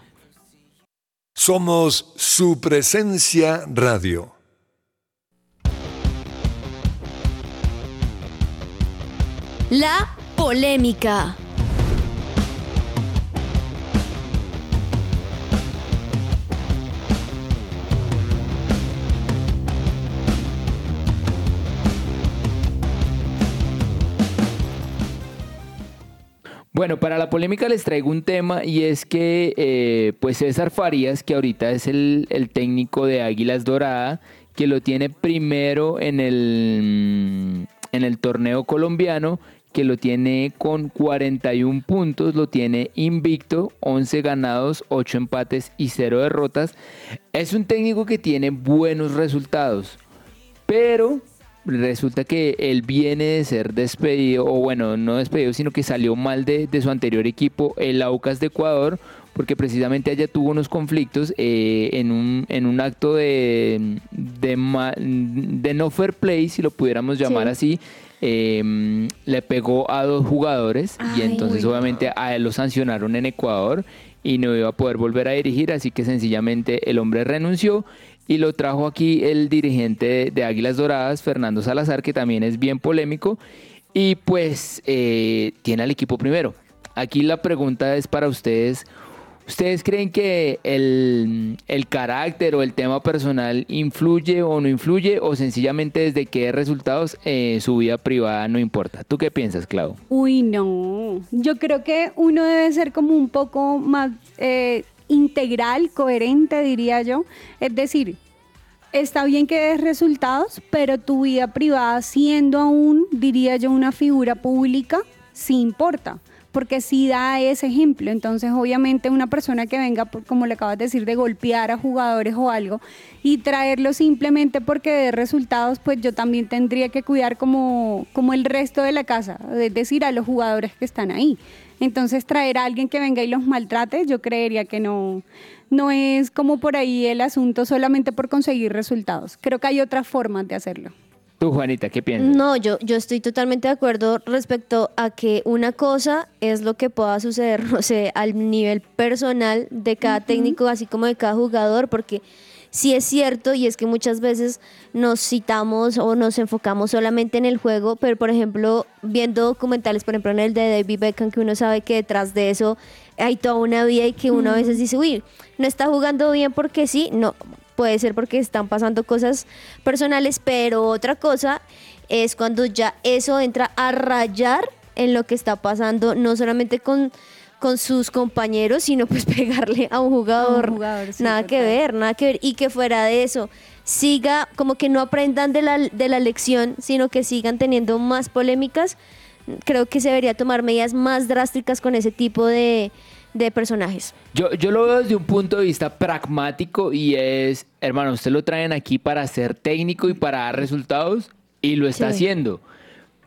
Somos su presencia radio. La polémica. Bueno, para la polémica les traigo un tema y es que eh, pues César Farías, que ahorita es el, técnico de Águilas Dorada, que lo tiene primero en el, en el torneo colombiano, que lo tiene con 41 puntos, lo tiene invicto, 11 ganados, 8 empates y 0 derrotas. Es un técnico que tiene buenos resultados, pero resulta que él viene de ser despedido, o bueno, no despedido, sino que salió mal de, de su anterior equipo, el Aucas de Ecuador, porque precisamente ella tuvo unos conflictos eh, en, un, en un acto de, de, no fair play, si lo pudiéramos llamar así. eh, le pegó a dos jugadores y entonces obviamente a él lo sancionaron en Ecuador y no iba a poder volver a dirigir, así que sencillamente el hombre renunció y lo trajo aquí el dirigente de, Águilas Doradas, Fernando Salazar, que también es bien polémico y pues eh, tiene al equipo primero. Aquí la pregunta es para ustedes. ¿Ustedes creen que el, el carácter o el tema personal influye o no influye o sencillamente desde que dé resultados eh, su vida privada no importa? ¿Tú qué piensas, Clau? Uy, no. Yo creo que uno debe ser como un poco más eh, integral, coherente, diría yo. Es decir, está bien que des resultados, pero tu vida privada, siendo aún, diría yo, una figura pública, sí importa. Porque sí da ese ejemplo. Entonces, obviamente, una persona que venga, por- como le acabas de decir, de golpear a jugadores o algo y traerlo simplemente porque dé resultados, pues yo también tendría que cuidar como, como el resto de la casa, es decir, a los jugadores que están ahí. Entonces, traer a alguien que venga y los maltrate, yo creería que no, no es como por ahí el asunto solamente por conseguir resultados. Creo que hay otras formas de hacerlo. Tú, Juanita, ¿qué piensas? No, yo, yo estoy totalmente de acuerdo respecto a que una cosa es lo que pueda suceder, no sé, al nivel personal de cada técnico, así como de cada jugador, porque sí es cierto y es que muchas veces nos citamos o nos enfocamos solamente en el juego, pero por ejemplo, viendo documentales, por ejemplo en el de David Beckham, que uno sabe que detrás de eso hay toda una vida y que uno a veces dice, uy, no está jugando bien porque sí, no, puede ser porque están pasando cosas personales, pero otra cosa es cuando ya eso entra a rayar en lo que está pasando, no solamente con, con sus compañeros, sino pues pegarle a un jugador. jugador, sí, nada que ver, nada que ver. Y que fuera de eso, siga, como que no aprendan de la, de la lección, sino que sigan teniendo más polémicas. Creo que se debería tomar medidas más drásticas con ese tipo de, de personajes. Yo, yo lo veo desde un punto de vista pragmático y es, hermano, usted lo traen aquí para ser técnico y para dar resultados y lo está Sí. haciendo.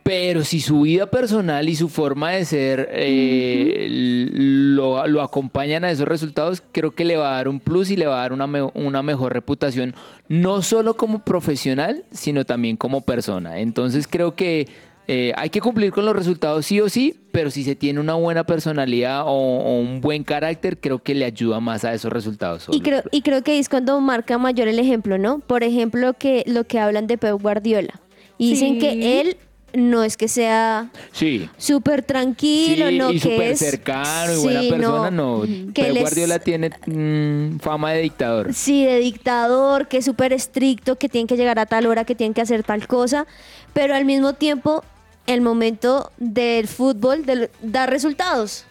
Pero si su vida personal y su forma de ser eh, lo, lo acompañan a esos resultados, creo que le va a dar un plus y le va a dar una, me- una mejor reputación, no solo como profesional, sino también como persona. Entonces creo que eh, hay que cumplir con los resultados sí o sí, pero si se tiene una buena personalidad o, o un buen carácter, creo que le ayuda más a esos resultados. Y creo, y creo que es cuando marca mayor el ejemplo, ¿no? Por ejemplo, que lo que hablan de Pep Guardiola. Y dicen Sí. que él no es que sea Sí. súper tranquilo, Sí, no, y que súper es... cercano y buena Sí, persona, no. Que Pep es- Guardiola tiene mm, fama de dictador. Sí, de dictador, que es súper estricto, que tiene que llegar a tal hora, que tiene que hacer tal cosa, pero al mismo tiempo el momento del fútbol del- da resultados.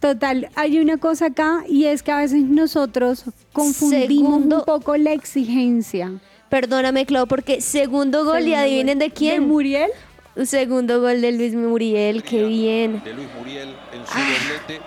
Total, hay una cosa acá y es que a veces nosotros confundimos Segundo- un poco la exigencia. Perdóname, Clau, porque segundo gol y Segundo adivinen gol. de quién. ¿De Muriel? Segundo gol de Luis Muriel, qué bien. de Luis Muriel en su Ah. doblete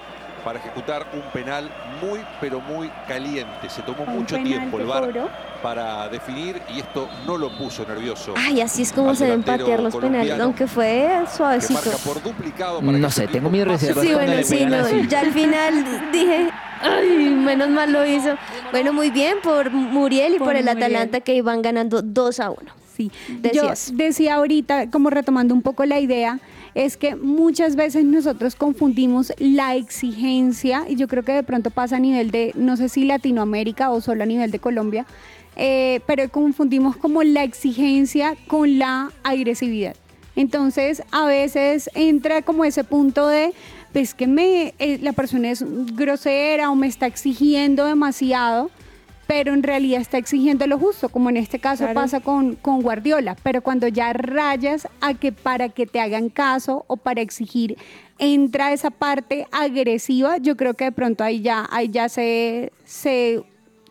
para ejecutar un penal muy, pero muy caliente. Se tomó Un mucho tiempo el VAR cobró. para definir y esto no lo puso nervioso. Ay, así es como se deben patear los penales, aunque fue que suavecito. marca por duplicado para No que sé, tengo pase reservas Sí, bueno, sí, no, ya al final dije, ay, menos mal lo hizo. Bueno, muy bien por Muriel y por, Por el Muriel. Atalanta que iban ganando 2 a 1. Sí, Decías. yo decía ahorita, como retomando un poco la idea, es que muchas veces nosotros confundimos la exigencia, y yo creo que de pronto pasa a nivel de, no sé si Latinoamérica o solo a nivel de Colombia, eh, pero confundimos como la exigencia con la agresividad. Entonces, a veces entra como ese punto de, pues que me, eh, la persona es grosera o me está exigiendo demasiado, pero en realidad está exigiendo lo justo, como en este caso Claro. pasa con, con Guardiola. Pero cuando ya rayas a que para que te hagan caso o para exigir entra esa parte agresiva, yo creo que de pronto ahí ya, ahí ya se, se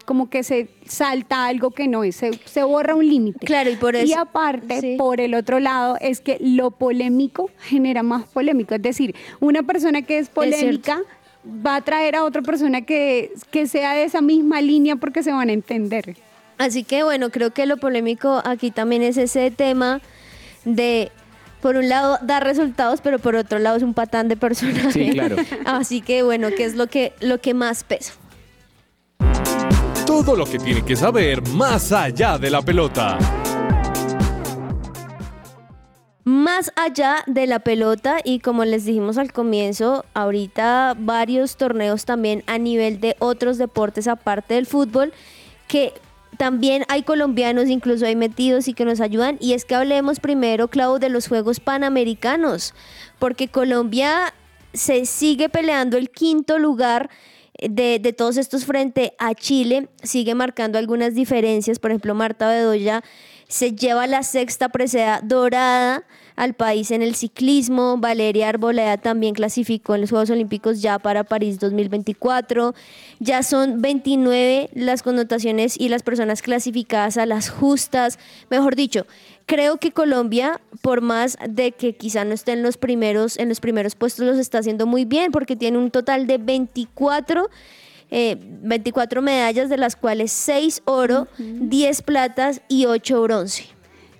como que se salta algo que no es, se, se borra un límite. Claro, y por Y eso- aparte, sí. por el otro lado, es que lo polémico genera más polémico. Es decir, una persona que es polémica va a traer a otra persona que, que sea de esa misma línea porque se van a entender. Así que bueno, creo que lo polémico aquí también es ese tema de por un lado da resultados, pero por otro lado es un patán de personaje. Sí, claro. Así que bueno, ¿qué es lo que, lo que más pesa? Todo lo que tiene que saber más allá de la pelota. Más allá de la pelota y como les dijimos al comienzo, ahorita varios torneos también a nivel de otros deportes aparte del fútbol que también hay colombianos incluso hay metidos y que nos ayudan. Y es que hablemos primero, Clau, de los Juegos Panamericanos, porque Colombia se sigue peleando el quinto lugar de, de todos estos frente a Chile, sigue marcando algunas diferencias, por ejemplo Marta Bedoya se lleva la sexta presea dorada al país en el ciclismo. Valeria Arboleda también clasificó en los Juegos Olímpicos ya para París 2024. Ya son 29 las connotaciones y las personas clasificadas a las justas. Mejor dicho, creo que Colombia, por más de que quizá no esté en los primeros, en los primeros puestos, los está haciendo muy bien porque tiene un total de 24 eh, 24 medallas, de las cuales 6 oro, 10 platas y 8 bronce.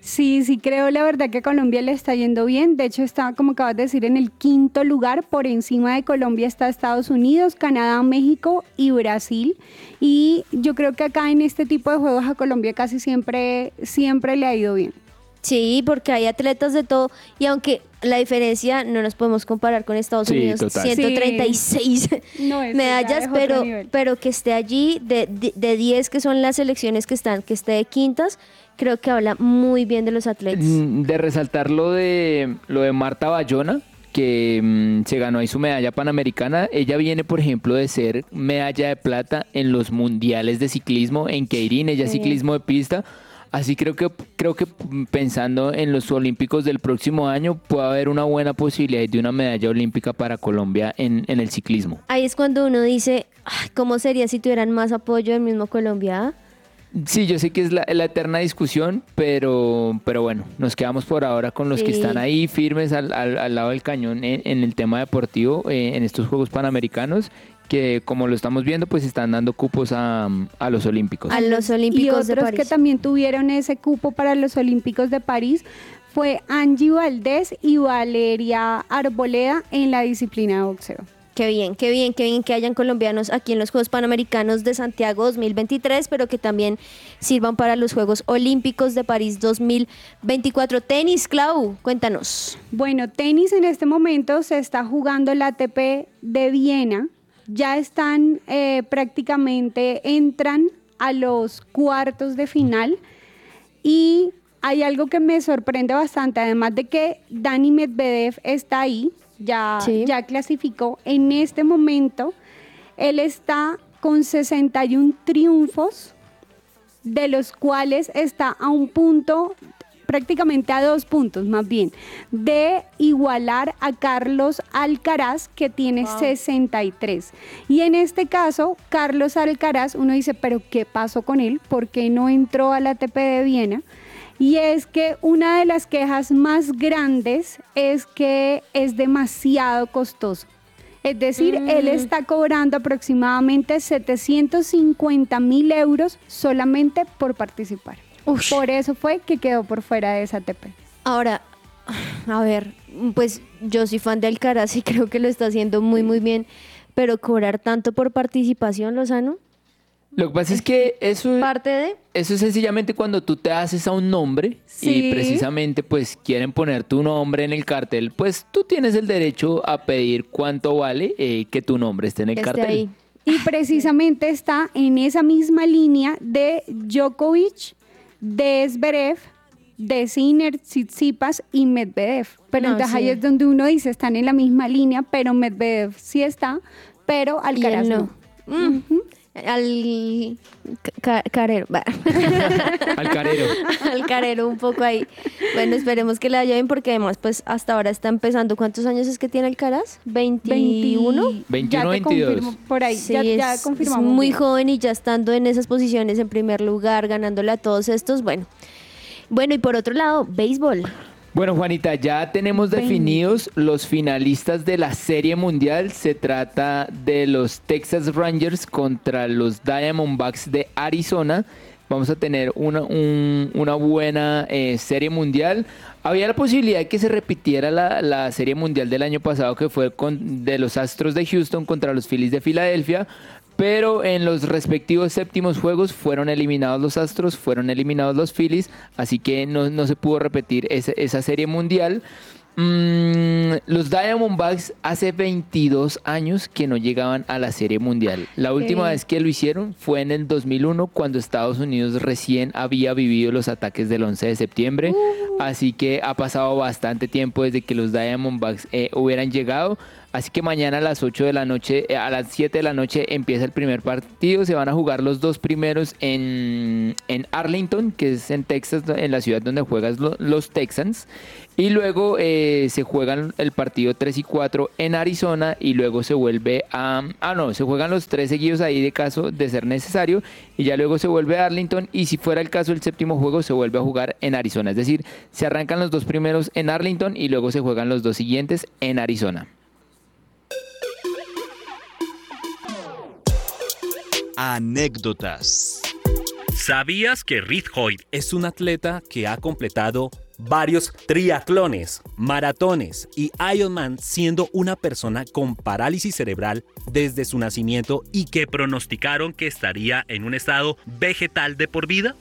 Sí, sí, creo la verdad que a Colombia le está yendo bien. De hecho, está, como acabas de decir, en el quinto lugar. Por encima de Colombia está Estados Unidos, Canadá, México y Brasil. Y yo creo que acá en este tipo de juegos a Colombia casi siempre, siempre le ha ido bien. Sí, porque hay atletas de todo y aunque la diferencia no nos podemos comparar con Estados Sí, Unidos, total. 136 No, eso ya medallas, pero, pero que esté allí de, de, de 10 que son las selecciones que están, que esté de quintas, creo que habla muy bien de los atletas. Mm, De resaltar lo de, lo de Marta Bayona, que mm, se ganó ahí su medalla panamericana. Ella viene, por ejemplo, de ser medalla de plata en los mundiales de ciclismo en Keirin, ella es Sí. ciclismo de pista. Así creo que creo que pensando en los Olímpicos del próximo año puede haber una buena posibilidad de una medalla olímpica para Colombia en, en el ciclismo. Ahí es cuando uno dice, "Ay, ¿cómo sería si tuvieran más apoyo del mismo Colombia? Sí, yo sé que es la, la eterna discusión, pero, pero bueno, nos quedamos por ahora con los que están ahí firmes al, al- al lado del cañón en, en el tema deportivo, eh, en estos Juegos Panamericanos, que como lo estamos viendo, pues están dando cupos a, a los Olímpicos. A los y Olímpicos de otros París. que también tuvieron ese cupo para los Olímpicos de París fue Angie Valdés y Valeria Arboleda en la disciplina de boxeo. Qué bien, qué bien, qué bien que hayan colombianos aquí en los Juegos Panamericanos de Santiago 2023, pero que también sirvan para los Juegos Olímpicos de París 2024. Tenis, Clau, cuéntanos. Bueno, tenis en este momento se está jugando la ATP de Viena. Ya están eh, prácticamente, entran a los cuartos de final. Y hay algo que me sorprende bastante, además de que Dani Medvedev está ahí, ya, Sí. ya clasificó. En este momento, él está con 61 triunfos, de los cuales está a un punto, prácticamente a dos puntos más bien, de igualar a Carlos Alcaraz, que tiene 63. Y en este caso, Carlos Alcaraz, uno dice, pero ¿qué pasó con él? ¿Por qué no entró a la ATP de Viena? Y es que una de las quejas más grandes es que es demasiado costoso. Es decir, él está cobrando aproximadamente 750 mil euros solamente por participar. Ush. Por eso fue que quedó por fuera de esa ATP. Ahora, a ver, pues yo soy fan de Alcaraz y creo que lo está haciendo muy, muy bien, pero cobrar tanto por participación, Lozano, Lo que pasa es que eso, parte de... eso es sencillamente cuando tú te haces a un nombre Sí. y precisamente pues quieren poner tu nombre en el cartel, pues tú tienes el derecho a pedir cuánto vale eh, que tu nombre esté en el esté cartel. ahí. Y precisamente está en esa misma línea de Djokovic, de Zverev, de Sinner, Tsitsipas y Medvedev. Pero No, entonces ahí sí. es donde uno dice, están en la misma línea, pero Medvedev sí está, pero Alcaraz no. no. Mm. Al ca- carero. Al carero. al carero un poco ahí. Bueno, esperemos que le vaya bien porque además pues hasta ahora está empezando. ¿Cuántos años es que tiene Alcaraz? ¿21? 21, 21, ya te 22. confirmo, por ahí, Sí, ya, ya es- confirmamos. es muy bien. joven y ya estando en esas posiciones en primer lugar, ganándole a todos estos, bueno. Bueno, y por otro lado, béisbol. Bueno, Juanita, ya tenemos definidos los finalistas de la Serie Mundial. Se trata de los Texas Rangers contra los Diamondbacks de Arizona. vamos a tener una, un- una buena eh, serie mundial. Había la posibilidad de que se repitiera la, la serie mundial del año pasado, que fue con, de los Astros de Houston contra los Phillies de Filadelfia. Pero en los respectivos séptimos juegos fueron eliminados los Astros, fueron eliminados los Phillies, así que no, no se pudo repetir esa, esa serie mundial. Mm, los Diamondbacks hace 22 años que no llegaban a la Serie Mundial. La última vez que lo hicieron fue en el 2001 cuando Estados Unidos recién había vivido los ataques del 11 de septiembre. Así que ha pasado bastante tiempo desde que los Diamondbacks eh, hubieran llegado. Así que mañana a las 8 de la noche, eh, a las 7 de la noche empieza el primer partido. Se van a jugar los dos primeros en, en Arlington, que es en Texas, en la ciudad donde juegan lo- los Texans. Y luego eh, se juegan el partido 3 y 4 en Arizona y luego se vuelve a... Ah, no, se juegan los tres seguidos ahí de caso de ser necesario y ya luego se vuelve a Arlington y si fuera el caso el séptimo juego se vuelve a jugar en Arizona. Es decir, se arrancan los dos primeros en Arlington y luego se juegan los dos siguientes en Arizona. Anécdotas. ¿Sabías que Reed Hoyt es un atleta que ha completado varios triatlones, maratones y Ironman siendo una persona con parálisis cerebral desde su nacimiento y que pronosticaron que estaría en un estado vegetal de por vida?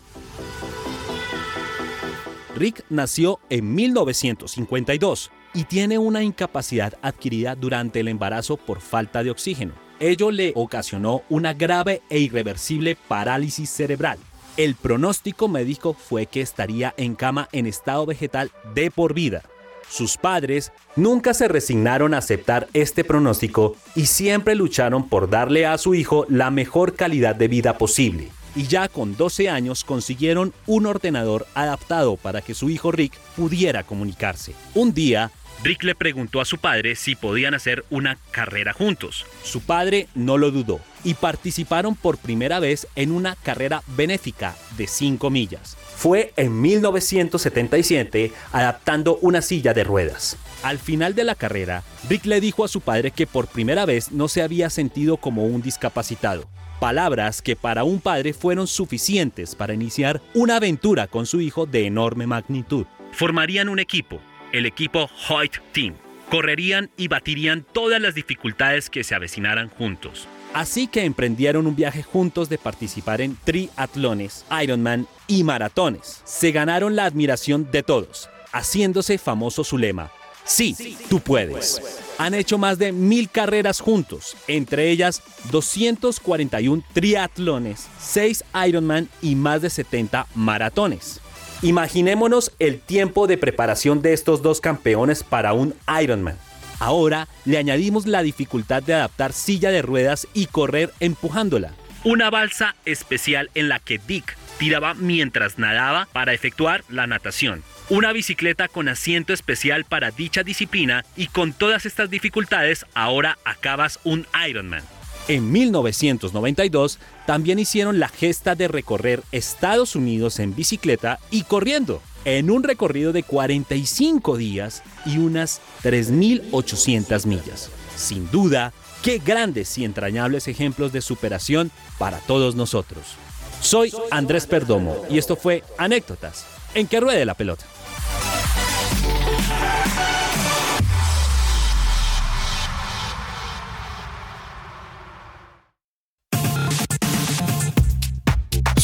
Rick nació en 1952 y tiene una incapacidad adquirida durante el embarazo por falta de oxígeno. Ello le ocasionó una grave e irreversible parálisis cerebral. El pronóstico médico fue que estaría en cama en estado vegetal de por vida. Sus padres nunca se resignaron a aceptar este pronóstico y siempre lucharon por darle a su hijo la mejor calidad de vida posible. Y ya con 12 años consiguieron un ordenador adaptado para que su hijo Rick pudiera comunicarse. Un día, Rick le preguntó a su padre si podían hacer una carrera juntos. Su padre no lo dudó y participaron por primera vez en una carrera benéfica de 5 millas. Fue en 1977 adaptando una silla de ruedas. Al final de la carrera, Rick le dijo a su padre que por primera vez no se había sentido como un discapacitado. Palabras que para un padre fueron suficientes para iniciar una aventura con su hijo de enorme magnitud. Formarían un equipo, el equipo Hoyt Team. Correrían y batirían todas las dificultades que se avecinaran juntos. Así que emprendieron un viaje juntos de participar en triatlones, Ironman y maratones. Se ganaron la admiración de todos, haciéndose famoso su lema. Sí, tú puedes. Han hecho más de mil carreras juntos, entre ellas 241 triatlones, 6 Ironman y más de 70 maratones. Imaginémonos el tiempo de preparación de estos dos campeones para un Ironman. Ahora le añadimos la dificultad de adaptar silla de ruedas y correr empujándola. Una balsa especial en la que Dick tiraba mientras nadaba para efectuar la natación. Una bicicleta con asiento especial para dicha disciplina y con todas estas dificultades ahora acabas un Ironman. En 1992 también hicieron la gesta de recorrer Estados Unidos en bicicleta y corriendo, en un recorrido de 45 días y unas 3.800 millas. Sin duda, qué grandes y entrañables ejemplos de superación para todos nosotros. Soy Andrés Perdomo y esto fue Anécdotas en que ruede la pelota.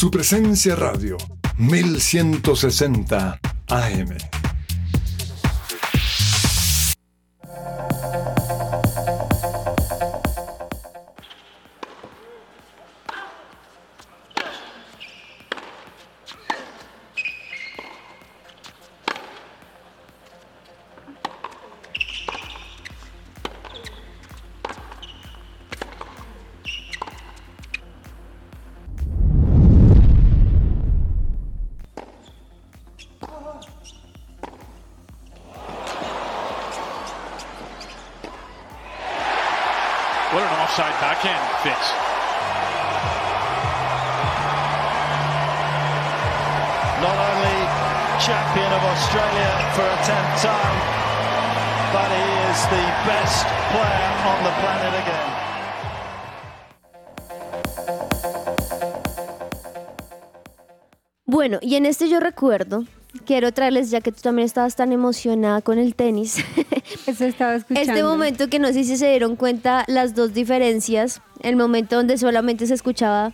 Su presencia radio, 1160 AM. En este yo recuerdo, quiero traerles, ya que tú también estabas tan emocionada con el tenis, Eso estaba escuchando. este momento que no sé si se dieron cuenta las dos diferencias, el momento donde solamente se escuchaba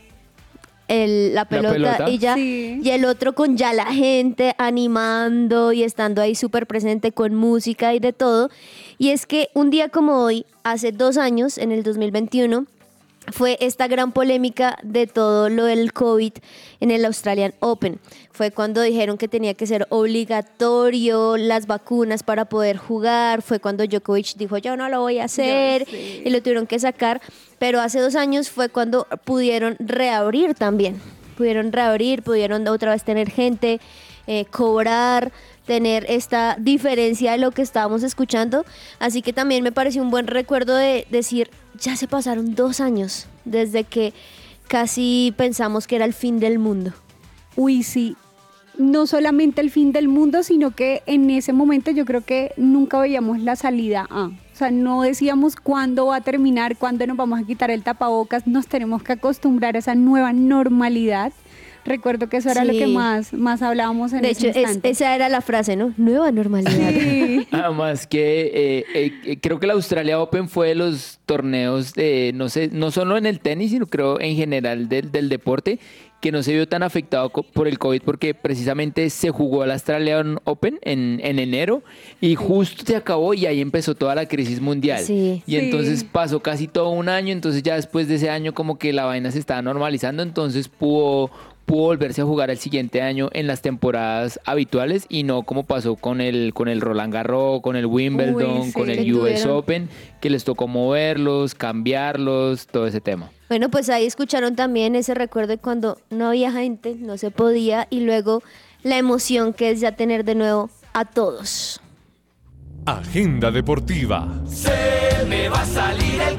el- la, pelota pelota. y ya Sí. y el otro con ya la gente animando y estando ahí súper presente con música y de todo. Y es que un día como hoy, hace dos años, en el 2021, fue esta gran polémica de todo lo del COVID en el Australian Open. Fue cuando dijeron que tenía que ser obligatorio las vacunas para poder jugar. Fue cuando Djokovic dijo, yo no lo voy a hacer. Y lo tuvieron que sacar. Pero hace dos años fue cuando pudieron reabrir también. Pudieron reabrir, pudieron otra vez tener gente, eh, cobrar tener esta diferencia de lo que estábamos escuchando. Así que también me pareció un buen recuerdo de decir, ya se pasaron dos años desde que casi pensamos que era el fin del mundo. Uy, sí. No solamente el fin del mundo, sino que en ese momento yo creo que nunca veíamos la salida a. O sea, no decíamos cuándo va a terminar, cuándo nos vamos a quitar el tapabocas, nos tenemos que acostumbrar a esa nueva normalidad. Recuerdo que eso era lo que más, más hablábamos en De ese hecho, es- esa era la frase, ¿no? Nueva normalidad. Sí. Además que eh, eh, creo que la Australia Open fue de los torneos de, no sé, no solo en el tenis, sino creo en general del, del deporte, que no se vio tan afectado por el COVID porque precisamente se jugó el Australian Open en, en enero y justo se acabó y ahí empezó toda la crisis mundial. Sí. Y entonces pasó casi todo un año, entonces ya después de ese año como que la vaina se estaba normalizando, entonces pudo pudo volverse a jugar el siguiente año en las temporadas habituales y no como pasó con el con el Roland Garros, con el Wimbledon, sí, con el US tuvieron. Open, que les tocó moverlos, cambiarlos, todo ese tema. Bueno, pues ahí escucharon también ese recuerdo de cuando no había gente, no se podía, y luego la emoción que es ya tener de nuevo a todos. Agenda deportiva. Se me va a salir el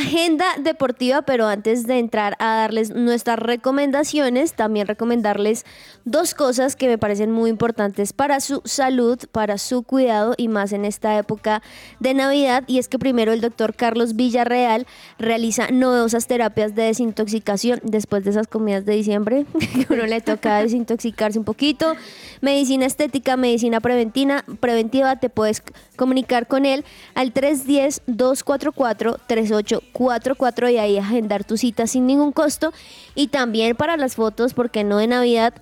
Agenda deportiva, pero antes de entrar a darles nuestras recomendaciones, también recomendarles dos cosas que me parecen muy importantes para su salud, para su cuidado y más en esta época de Navidad. Y es que primero el doctor Carlos Villarreal realiza novedosas terapias de desintoxicación después de esas comidas de diciembre, que uno le toca desintoxicarse un poquito. Medicina estética, medicina preventiva, preventiva, te puedes comunicar con él al 310-244-3844 y ahí agendar tu cita sin ningún costo. Y también para las fotos, porque no de Navidad,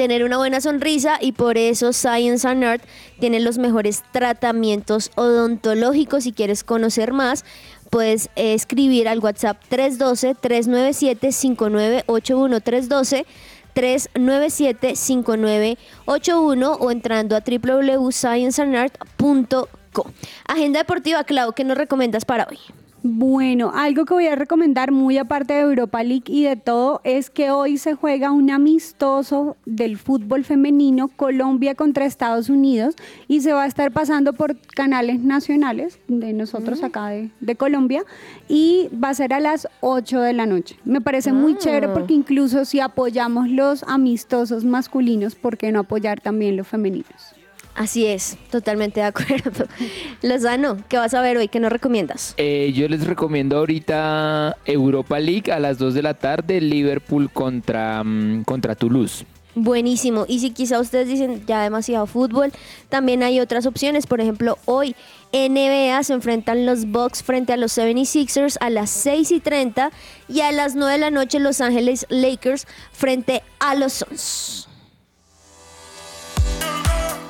tener una buena sonrisa y por eso Science and Art tiene los mejores tratamientos odontológicos. Si quieres conocer más, puedes eh, escribir al WhatsApp 312-397-5981 397-5981 o entrando a www.scienceandart.co. Agenda deportiva, Clau, ¿qué nos recomiendas para hoy? Bueno, algo que voy a recomendar muy aparte de Europa League y de todo es que hoy se juega un amistoso del fútbol femenino Colombia contra Estados Unidos y se va a estar pasando por canales nacionales de nosotros acá de, de Colombia y va a ser a las 8 de la noche. Me parece muy Ah. chévere porque incluso si apoyamos los amistosos masculinos, ¿por qué no apoyar también los femeninos? Así es, totalmente de acuerdo. Lozano, ¿qué vas a ver hoy? ¿Qué nos recomiendas? Eh, yo les recomiendo ahorita Europa League a las 2 de la tarde, Liverpool contra, mm, contra Toulouse. Buenísimo. Y si quizá ustedes dicen ya demasiado fútbol, también hay otras opciones. Por ejemplo, hoy NBA se enfrentan los Bucks frente a los 76ers a las 6 y 30 y a las 9 de la noche Los Ángeles Lakers frente a los Suns.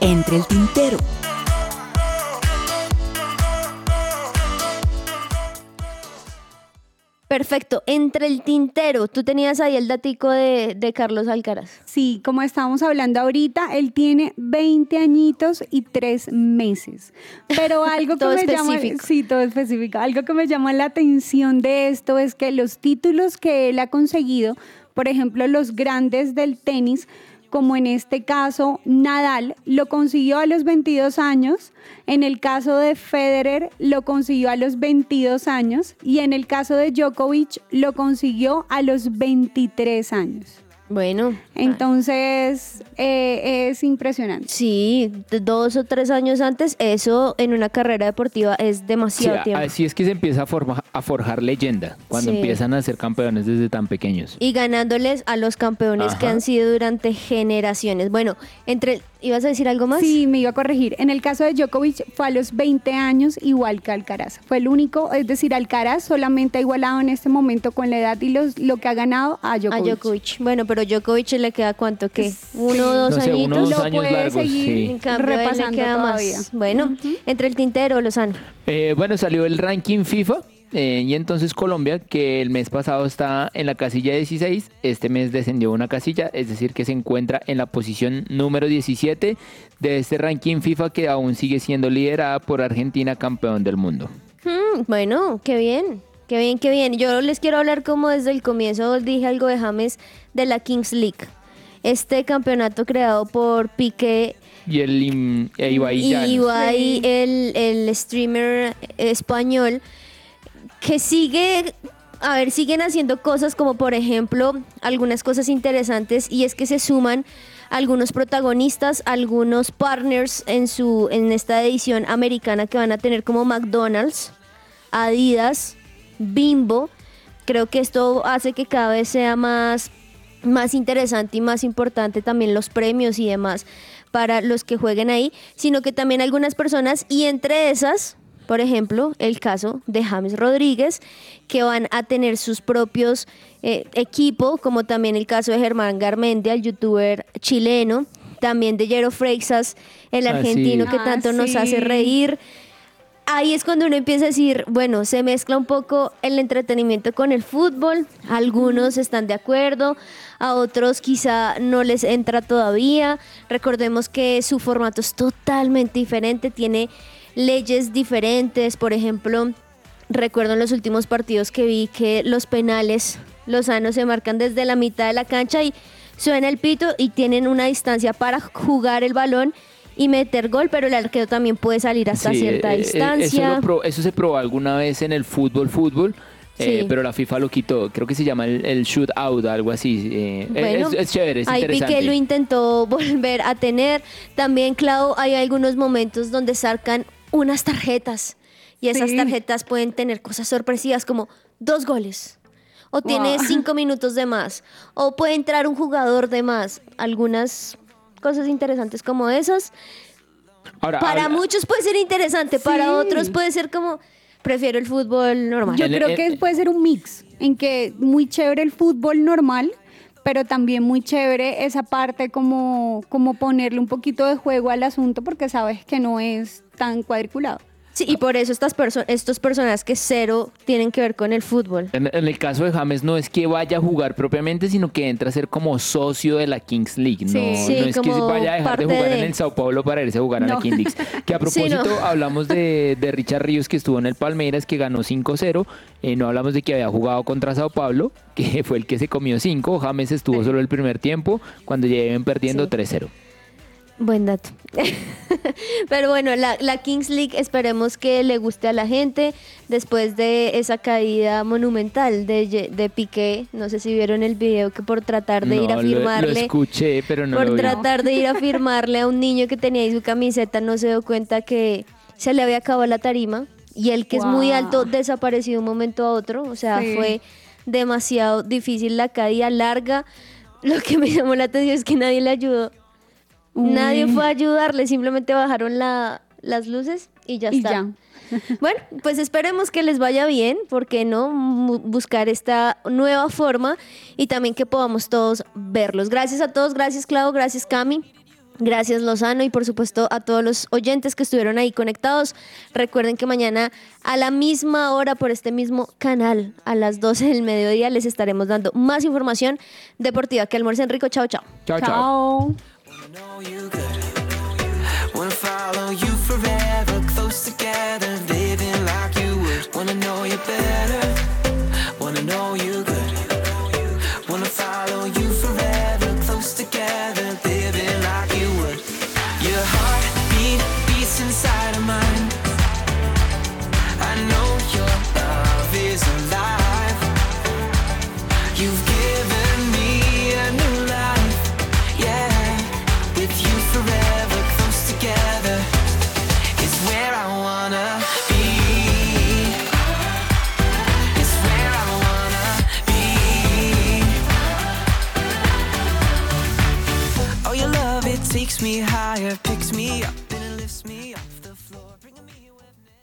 Entre el tintero. Perfecto. Entre el tintero, tú tenías ahí el datico de, de Carlos Alcaraz. Sí, como estábamos hablando ahorita, él tiene 20 añitos y 3 meses. Pero algo que me llama, sí, todo específico. Algo que me llama la atención de esto es que los títulos que él ha conseguido, por ejemplo, los grandes del tenis, como en este caso Nadal lo consiguió a los 22 años, en el caso de Federer lo consiguió a los 22 años y en el caso de Djokovic lo consiguió a los 23 años. Bueno. Entonces eh, es impresionante. Sí, dos o tres años antes, eso en una carrera deportiva es demasiado a- tiempo. así es que se empieza a, forma- a forjar leyenda, cuando Sí. empiezan a ser campeones desde tan pequeños. Y ganándoles a los campeones que han sido durante generaciones. Bueno, entre ¿ibas a decir algo más? Sí, me iba a corregir. En el caso de Djokovic fue a los 20 años igual que Alcaraz. Fue el único, es decir, Alcaraz solamente ha igualado en este momento con la edad y los, lo que ha ganado a A Djokovic. Djokovic. Bueno, pero Djokovic le queda cuánto, ¿qué? Uno o dos No sé, uno o añitos. dos Lo años puede largos, seguir sí. En cambio, a él le repasando queda todavía. más. Bueno, entre el tintero, Lozano. Eh, bueno, salió el ranking FIFA eh, y entonces Colombia, que el mes pasado está en la casilla 16, este mes descendió una casilla, es decir, que se encuentra en la posición número 17 de este ranking FIFA que aún sigue siendo liderada por Argentina, campeón del mundo. Mm, bueno, qué bien. Qué bien, qué bien. Yo les quiero hablar como desde el comienzo dije algo de James de la Kings League. Este campeonato creado por Piqué Y el e Ibai y. Ibai, el, el streamer español, que sigue, a ver, siguen haciendo cosas como por ejemplo algunas cosas interesantes y es que se suman algunos protagonistas, algunos partners en su en esta edición americana que van a tener como McDonald's, Adidas, Bimbo. Creo que esto hace que cada vez sea más más interesante y más importante también los premios y demás para los que jueguen ahí, sino que también algunas personas y entre esas, por ejemplo, el caso de James Rodríguez, que van a tener sus propios eh, equipo, como también el caso de Germán Garmendia, el youtuber chileno, también de Jero Freixas, el Ah, sí. argentino que Ah, tanto nos hace reír. Ahí es cuando uno empieza a decir, bueno, se mezcla un poco el entretenimiento con el fútbol. Algunos están de acuerdo, a otros quizá no les entra todavía. Recordemos que su formato es totalmente diferente, tiene leyes diferentes. Por ejemplo, recuerdo en los últimos partidos que vi que los penales lozanos se marcan desde la mitad de la cancha y suena el pito y tienen una distancia para jugar el balón y meter gol, pero el arquero también puede salir hasta Sí, cierta eh, eh, distancia. Eso, lo pro- eso se probó alguna vez en el fútbol, fútbol. eh, pero la FIFA lo quitó, creo que se llama el, el shoot out, algo así. eh, Bueno, es, es chévere, es ahí interesante. Piqué lo intentó volver a tener. También, Clau, hay algunos momentos donde sacan unas tarjetas y esas Sí. tarjetas pueden tener cosas sorpresivas como dos goles. O tiene Wow. cinco minutos de más. O puede entrar un jugador de más. Algunas cosas interesantes como esas. Ahora, Para habla- muchos puede ser interesante, para Sí. otros puede ser como, prefiero el fútbol normal. Yo creo en- que puede ser un mix, en que muy chévere el fútbol normal, pero también muy chévere esa parte como, como ponerle un poquito de juego al asunto porque sabes que no es tan cuadriculado. Sí, y por eso estas perso- estos personas que cero tienen que ver con el fútbol. En, en el caso de James no es que vaya a jugar propiamente, sino que entra a ser como socio de la Kings League. No, Sí. No es que vaya a dejar de jugar de- en el Sao Paulo para irse a jugar a la No. Kings League. Que a Sí, propósito, no. hablamos de, de Richard Ríos que estuvo en el Palmeiras, que ganó 5-0. Eh, no hablamos de que había jugado contra Sao Paulo, que fue el que se comió 5. James estuvo solo el primer tiempo, cuando ya iban perdiendo Sí. 3-0. Buen dato. Pero bueno, la, la Kings League esperemos que le guste a la gente después de esa caída monumental de, de Piqué. No sé si vieron el video que por tratar de No, ir a lo- Lo, firmarle, escuché, pero no por lo vi. tratar de ir a firmarle a un niño que tenía ahí su camiseta, no se dio cuenta que se le había acabado la tarima y él que es muy alto desapareció de un momento a otro. O sea, Sí. fue demasiado difícil la caída larga. Lo que me llamó la atención es que nadie le ayudó. Nadie Uy. fue a ayudarle, simplemente bajaron la- las luces y ya Y está. ya. Bueno, pues esperemos que les vaya bien, porque no buscar esta nueva forma y también que podamos todos verlos. Gracias a todos, gracias Clau, gracias Cami. Gracias Lozano y por supuesto a todos los oyentes que estuvieron ahí conectados. Recuerden que mañana a la misma hora por este mismo canal, a las 12 del mediodía, les estaremos dando más información deportiva. Que almuercen rico. Chao, chao. Chao, chao. Chao. Know you good. Wanna follow you forever, close together, living like you would. Wanna know you better.